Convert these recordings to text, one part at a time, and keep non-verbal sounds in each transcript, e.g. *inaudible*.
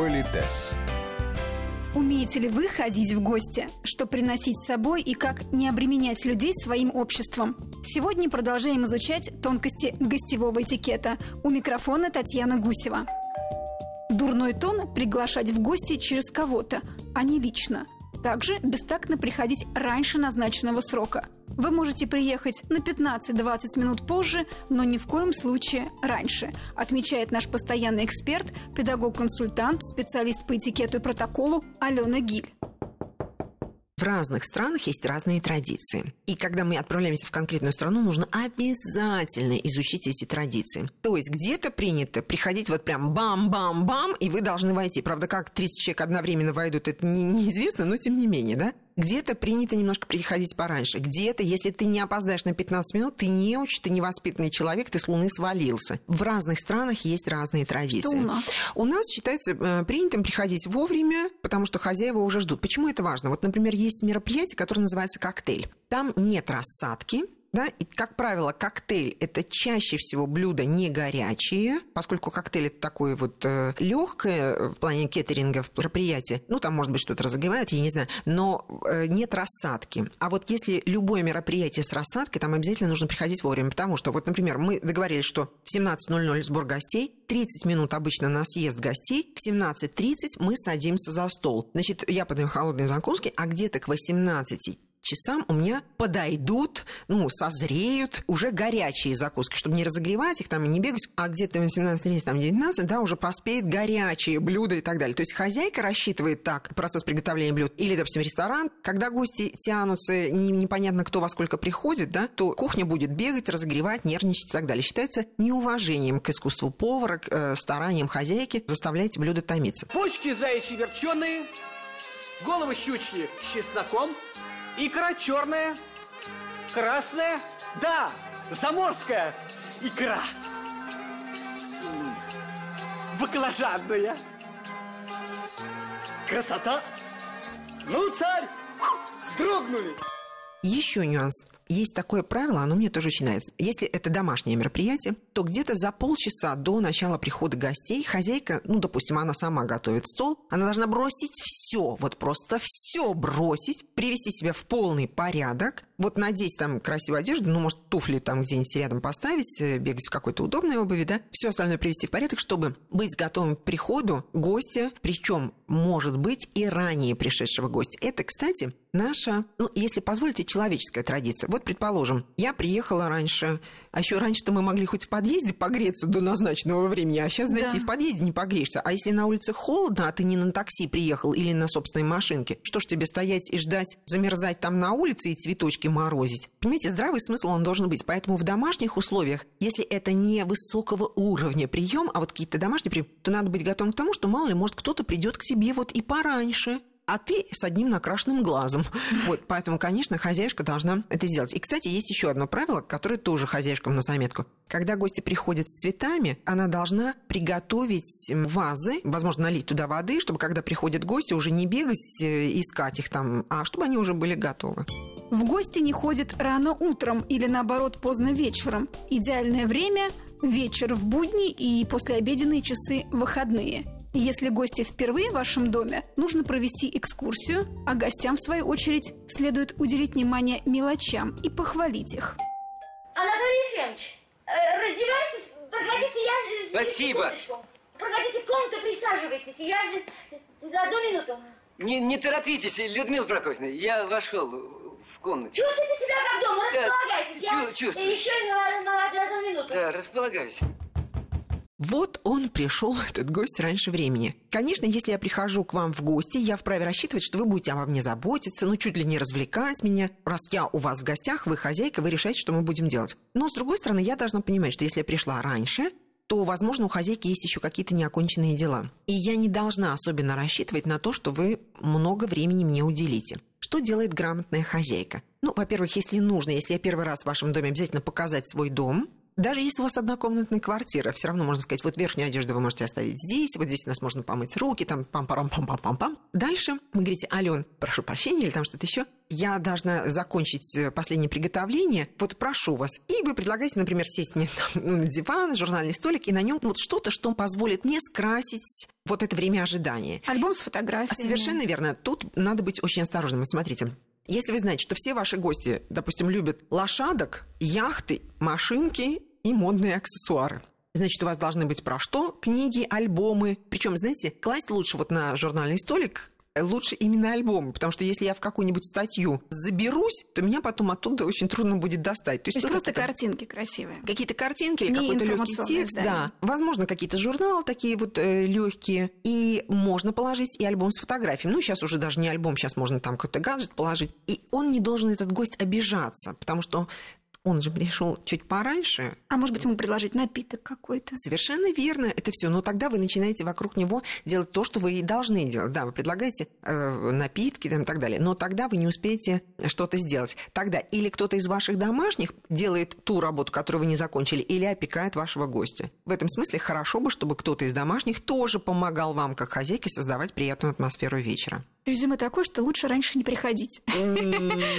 Политес. Умеете ли вы ходить в гости? Что приносить с собой и как не обременять людей своим обществом? Сегодня продолжаем изучать тонкости гостевого этикета. У микрофона Татьяна Гусева. Дурной тон – приглашать в гости через кого-то, а не лично. Также бестактно приходить раньше назначенного срока. Вы можете приехать на 15-20 минут позже, но ни в коем случае раньше, отмечает наш постоянный эксперт, педагог-консультант, специалист по этикету и протоколу Алена Гиль. В разных странах есть разные традиции. И когда мы отправляемся в конкретную страну, нужно обязательно изучить эти традиции. То есть где-то принято приходить вот прям бам-бам-бам, и вы должны войти. Правда, как 30 человек одновременно войдут, это не, неизвестно, но тем не менее, да? Где-то принято немножко приходить пораньше. Где-то, если ты не опоздаешь на 15 минут, ты не очень, ты невоспитанный человек, ты с луны свалился. В разных странах есть разные традиции. Что у нас? У нас считается э, принятым приходить вовремя, потому что хозяева уже ждут. Почему это важно? Вот, например, есть мероприятие, которое называется коктейль. Там нет рассадки, да, и, как правило, коктейль – это чаще всего блюда не горячие, поскольку коктейль – это такое вот э, легкое в плане кеттеринга мероприятие. Ну, там, может быть, что-то разогревают, я не знаю, но э, нет рассадки. А вот если любое мероприятие с рассадкой, там обязательно нужно приходить вовремя, потому что, вот, например, мы договорились, что в 17.00 сбор гостей, 30 минут обычно на съезд гостей, в 17.30 мы садимся за стол. Значит, я подаю холодные закуски, а где-то к 18 часам у меня подойдут, ну, созреют уже горячие закуски, чтобы не разогревать их там и не бегать, а где-то 18.30, там 19, да, уже поспеет горячие блюда и так далее. То есть хозяйка рассчитывает так процесс приготовления блюд. Или, допустим, ресторан, когда гости тянутся, не, непонятно кто во сколько приходит, да, то кухня будет бегать, разогревать, нервничать и так далее. Считается неуважением к искусству повара, к э, стараниям хозяйки заставлять блюда томиться. Почки заячьи верченые, головы щучки с чесноком, икра черная, красная, да, заморская икра. Баклажанная. Красота. Ну, царь, вздрогнули. Еще нюанс. Есть такое правило, оно мне тоже очень нравится. Если это домашнее мероприятие, то где-то за полчаса до начала прихода гостей хозяйка, ну, допустим, она сама готовит стол, она должна бросить все, вот просто все бросить, привести себя в полный порядок, вот надеть там красивую одежду, ну, может, туфли там где-нибудь рядом поставить, э, бегать в какой-то удобной обуви, да, все остальное привести в порядок, чтобы быть готовым к приходу гостя, причем, может быть, и ранее пришедшего гостя. Это, кстати, наша, ну, если позволите, человеческая традиция. Вот, предположим, я приехала раньше, а еще раньше-то мы могли хоть в подъезде погреться до назначенного времени, а сейчас зайти Да. в подъезде не погреешься. А если на улице холодно, а ты не на такси приехал или на собственной машинке, что ж тебе стоять и ждать, замерзать там на улице и цветочки морозить? Понимаете, здравый смысл он должен быть. Поэтому в домашних условиях, если это не высокого уровня прием, а вот какие-то домашние приемы, то надо быть готовым к тому, что мало ли, может, кто-то придет к тебе вот и пораньше, а ты с одним накрашенным глазом. *laughs* Вот, поэтому, конечно, хозяюшка должна это сделать. И, кстати, есть еще одно правило, которое тоже хозяюшкам на заметку. Когда гости приходят с цветами, она должна приготовить вазы, возможно, налить туда воды, чтобы когда приходят гости, уже не бегать, э, искать их там, а чтобы они уже были готовы. В гости не ходят рано утром или, наоборот, поздно вечером. Идеальное время – вечер в будни и послеобеденные часы выходные. Если гости впервые в вашем доме, нужно провести экскурсию, а гостям, в свою очередь, следует уделить внимание мелочам и похвалить их. Анатолий Ефремович, э, раздевайтесь, проходите, я... э, Спасибо. Проходите в комнату, присаживайтесь, я за одну минуту. Не, не торопитесь, Людмила Прокофьевна, я вошел в комнате. Чувствуйте себя как дома, Да, располагайтесь. я чу- чувствую. еще на, на- на одну минуту. Да, располагаюсь. Вот он пришел, *laughs* этот гость, раньше времени. Конечно, если я прихожу к вам в гости, я вправе рассчитывать, что вы будете обо мне заботиться, ну, чуть ли не развлекать меня. Раз я у вас в гостях, вы хозяйка, вы решаете, что мы будем делать. Но, с другой стороны, я должна понимать, что если я пришла раньше, то, возможно, у хозяйки есть еще какие-то неоконченные дела. И я не должна особенно рассчитывать на то, что вы много времени мне уделите. Что делает грамотная хозяйка? Ну, во-первых, если нужно, если я первый раз в вашем доме, обязательно показать свой дом, Даже если у вас однокомнатная квартира, все равно можно сказать, вот верхнюю одежду вы можете оставить здесь, вот здесь у нас можно помыть руки, там пам-парам-пам-пам-пам-пам. Дальше вы говорите, Ален, прошу прощения, или там что-то еще, я должна закончить э, последнее приготовление, вот прошу вас. И вы предлагаете, например, сесть мне там, на диван, журнальный столик, и на нем вот что-то, что позволит мне скрасить вот это время ожидания. Альбом с фотографиями. Совершенно верно. Тут надо быть очень осторожным. Смотрите, если вы знаете, что все ваши гости, допустим, любят лошадок, яхты, машинки и модные аксессуары, Значит, у вас должны быть про что? Книги, альбомы. Причем, знаете, класть лучше вот на журнальный столик лучше именно альбомы, потому что если я в какую-нибудь статью заберусь, то меня потом оттуда очень трудно будет достать. То есть, То есть просто это... картинки красивые. Какие-то картинки или какой-то легкий текст, издание. да. Возможно, какие-то журналы такие вот э, легкие. И можно положить и альбом с фотографиями. Ну, сейчас уже даже не альбом, сейчас можно там какой-то гаджет положить. И он не должен, этот гость, обижаться, потому что он же пришел чуть пораньше. А может быть, ему предложить напиток какой-то? Совершенно верно, это все. Но тогда вы начинаете вокруг него делать то, что вы и должны делать. Да, вы предлагаете э, напитки там, и так далее, но тогда вы не успеете что-то сделать. Тогда или кто-то из ваших домашних делает ту работу, которую вы не закончили, или опекает вашего гостя. В этом смысле хорошо бы, чтобы кто-то из домашних тоже помогал вам, как хозяйке, создавать приятную атмосферу вечера. Резюме такое, что лучше раньше не приходить, *laughs*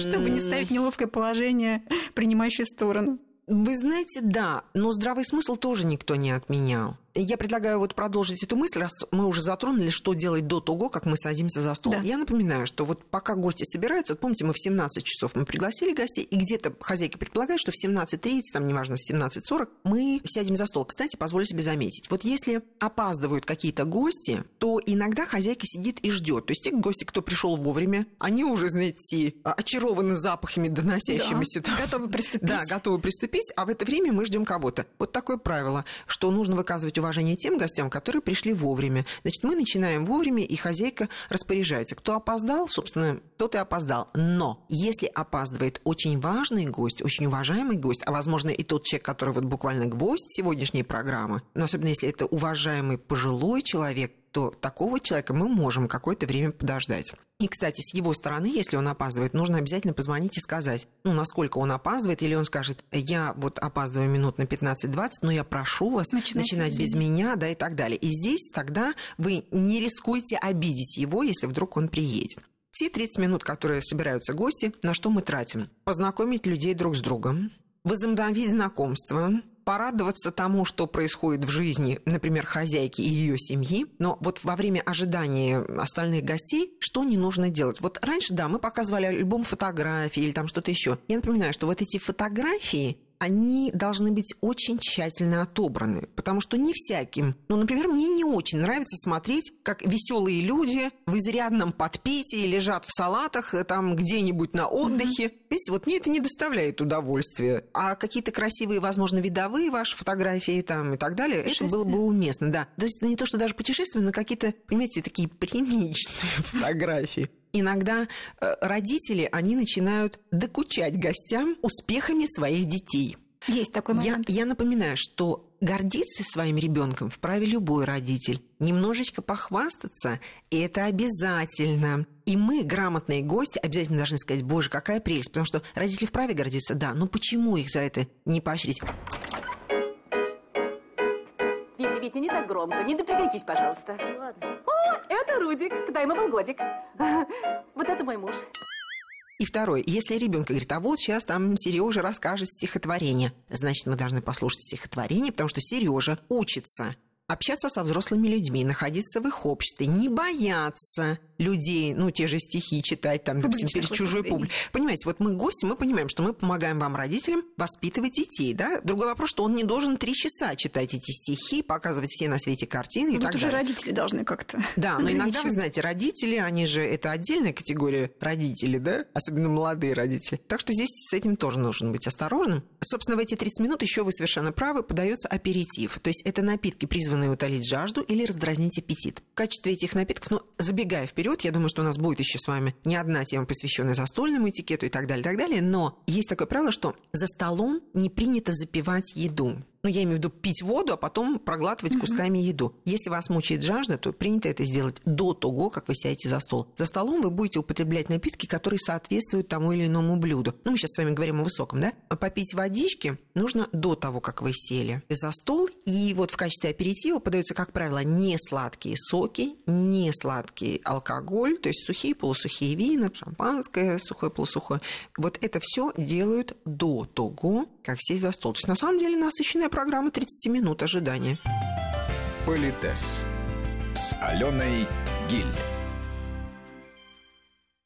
чтобы не ставить неловкое положение принимающей сторону. Вы знаете, да, но здравый смысл тоже никто не отменял. Я предлагаю вот продолжить эту мысль, раз мы уже затронули, что делать до того, как мы садимся за стол. Да. Я напоминаю, что вот пока гости собираются, вот помните, мы в 17 часов мы пригласили гостей, и где-то хозяйки предполагают, что в 17.30, там, неважно, в 17.40 мы сядем за стол. Кстати, позволю себе заметить, вот если опаздывают какие-то гости, то иногда хозяйка сидит и ждет. То есть те гости, кто пришел вовремя, они уже, знаете, очарованы запахами, доносящимися. Да, готовы приступить. Да, готовы приступить, а в это время мы ждем кого-то. Вот такое правило, что нужно выказывать уважение тем гостям, которые пришли вовремя. Значит, мы начинаем вовремя, и хозяйка распоряжается. Кто опоздал, собственно, тот и опоздал. Но если опаздывает очень важный гость, очень уважаемый гость, а, возможно, и тот человек, который вот буквально гвоздь сегодняшней программы, но особенно если это уважаемый пожилой человек, то такого человека мы можем какое-то время подождать. И, кстати, с его стороны, если он опаздывает, нужно обязательно позвонить и сказать, ну, насколько он опаздывает, или он скажет, я вот опаздываю минут на 15-20, но я прошу вас Начинайте начинать без меня, да, и так далее. И здесь тогда вы не рискуете обидеть его, если вдруг он приедет. Те 30 минут, которые собираются гости, на что мы тратим? Познакомить людей друг с другом, возобновить знакомство, порадоваться тому, что происходит в жизни, например, хозяйки и ее семьи, но вот во время ожидания остальных гостей, что не нужно делать? Вот раньше, да, мы показывали альбом фотографий или там что-то еще. Я напоминаю, что вот эти фотографии, они должны быть очень тщательно отобраны, потому что не всяким. Ну, например, мне не очень нравится смотреть, как веселые люди в изрядном подпитии лежат в салатах э, там где-нибудь на отдыхе. Mm-hmm. Видите, вот мне это не доставляет удовольствия. А какие-то красивые, возможно, видовые ваши фотографии там и так далее, это было бы уместно, да. То есть не то, что даже путешествия, но какие-то, понимаете, такие приличные *laughs* фотографии иногда э, родители, они начинают докучать гостям успехами своих детей. Есть такой момент. Я, я напоминаю, что гордиться своим ребенком вправе любой родитель. Немножечко похвастаться, и это обязательно. И мы, грамотные гости, обязательно должны сказать, боже, какая прелесть. Потому что родители вправе гордиться, да, но почему их за это не поощрить? Витя, Витя, не так громко. Не допрягайтесь, пожалуйста. Ладно. О, это Рудик. Когда ему был годик. *laughs* Вот это мой муж. И второе, если ребенок говорит, а вот сейчас там Сережа расскажет стихотворение, значит, мы должны послушать стихотворение, потому что Сережа учится общаться со взрослыми людьми, находиться в их обществе, не бояться людей, ну, те же стихи читать, там, допустим, перед чужой публикой. Понимаете, вот мы гости, мы понимаем, что мы помогаем вам, родителям, воспитывать детей, да? Другой вопрос, что он не должен три часа читать эти стихи, показывать все на свете картины ну, и так уже далее. родители должны как-то Да, но иногда, вы знаете, родители, они же, это отдельная категория родителей, да? Особенно молодые родители. Так что здесь с этим тоже нужно быть осторожным. Собственно, в эти 30 минут еще вы совершенно правы, подается аперитив. То есть это напитки, призванные утолить жажду или раздразнить аппетит. В качестве этих напитков, ну, забегая вперед. Я думаю, что у нас будет еще с вами не одна тема, посвященная застольному этикету и так далее, и так далее. Но есть такое правило, что за столом не принято запивать еду. Ну, я имею в виду пить воду, а потом проглатывать кусками еду. Если вас мучает жажда, то принято это сделать до того, как вы сядете за стол. За столом вы будете употреблять напитки, которые соответствуют тому или иному блюду. Ну, мы сейчас с вами говорим о высоком, да? А попить водички нужно до того, как вы сели за стол. И вот в качестве аперитива подаются, как правило, не сладкие соки, не сладкий алкоголь, то есть сухие, полусухие вина, шампанское, сухое, полусухое. Вот это все делают до того, как сесть за стол. То есть на самом деле насыщенная программа 30 минут ожидания. Политес с Аленой Гиль.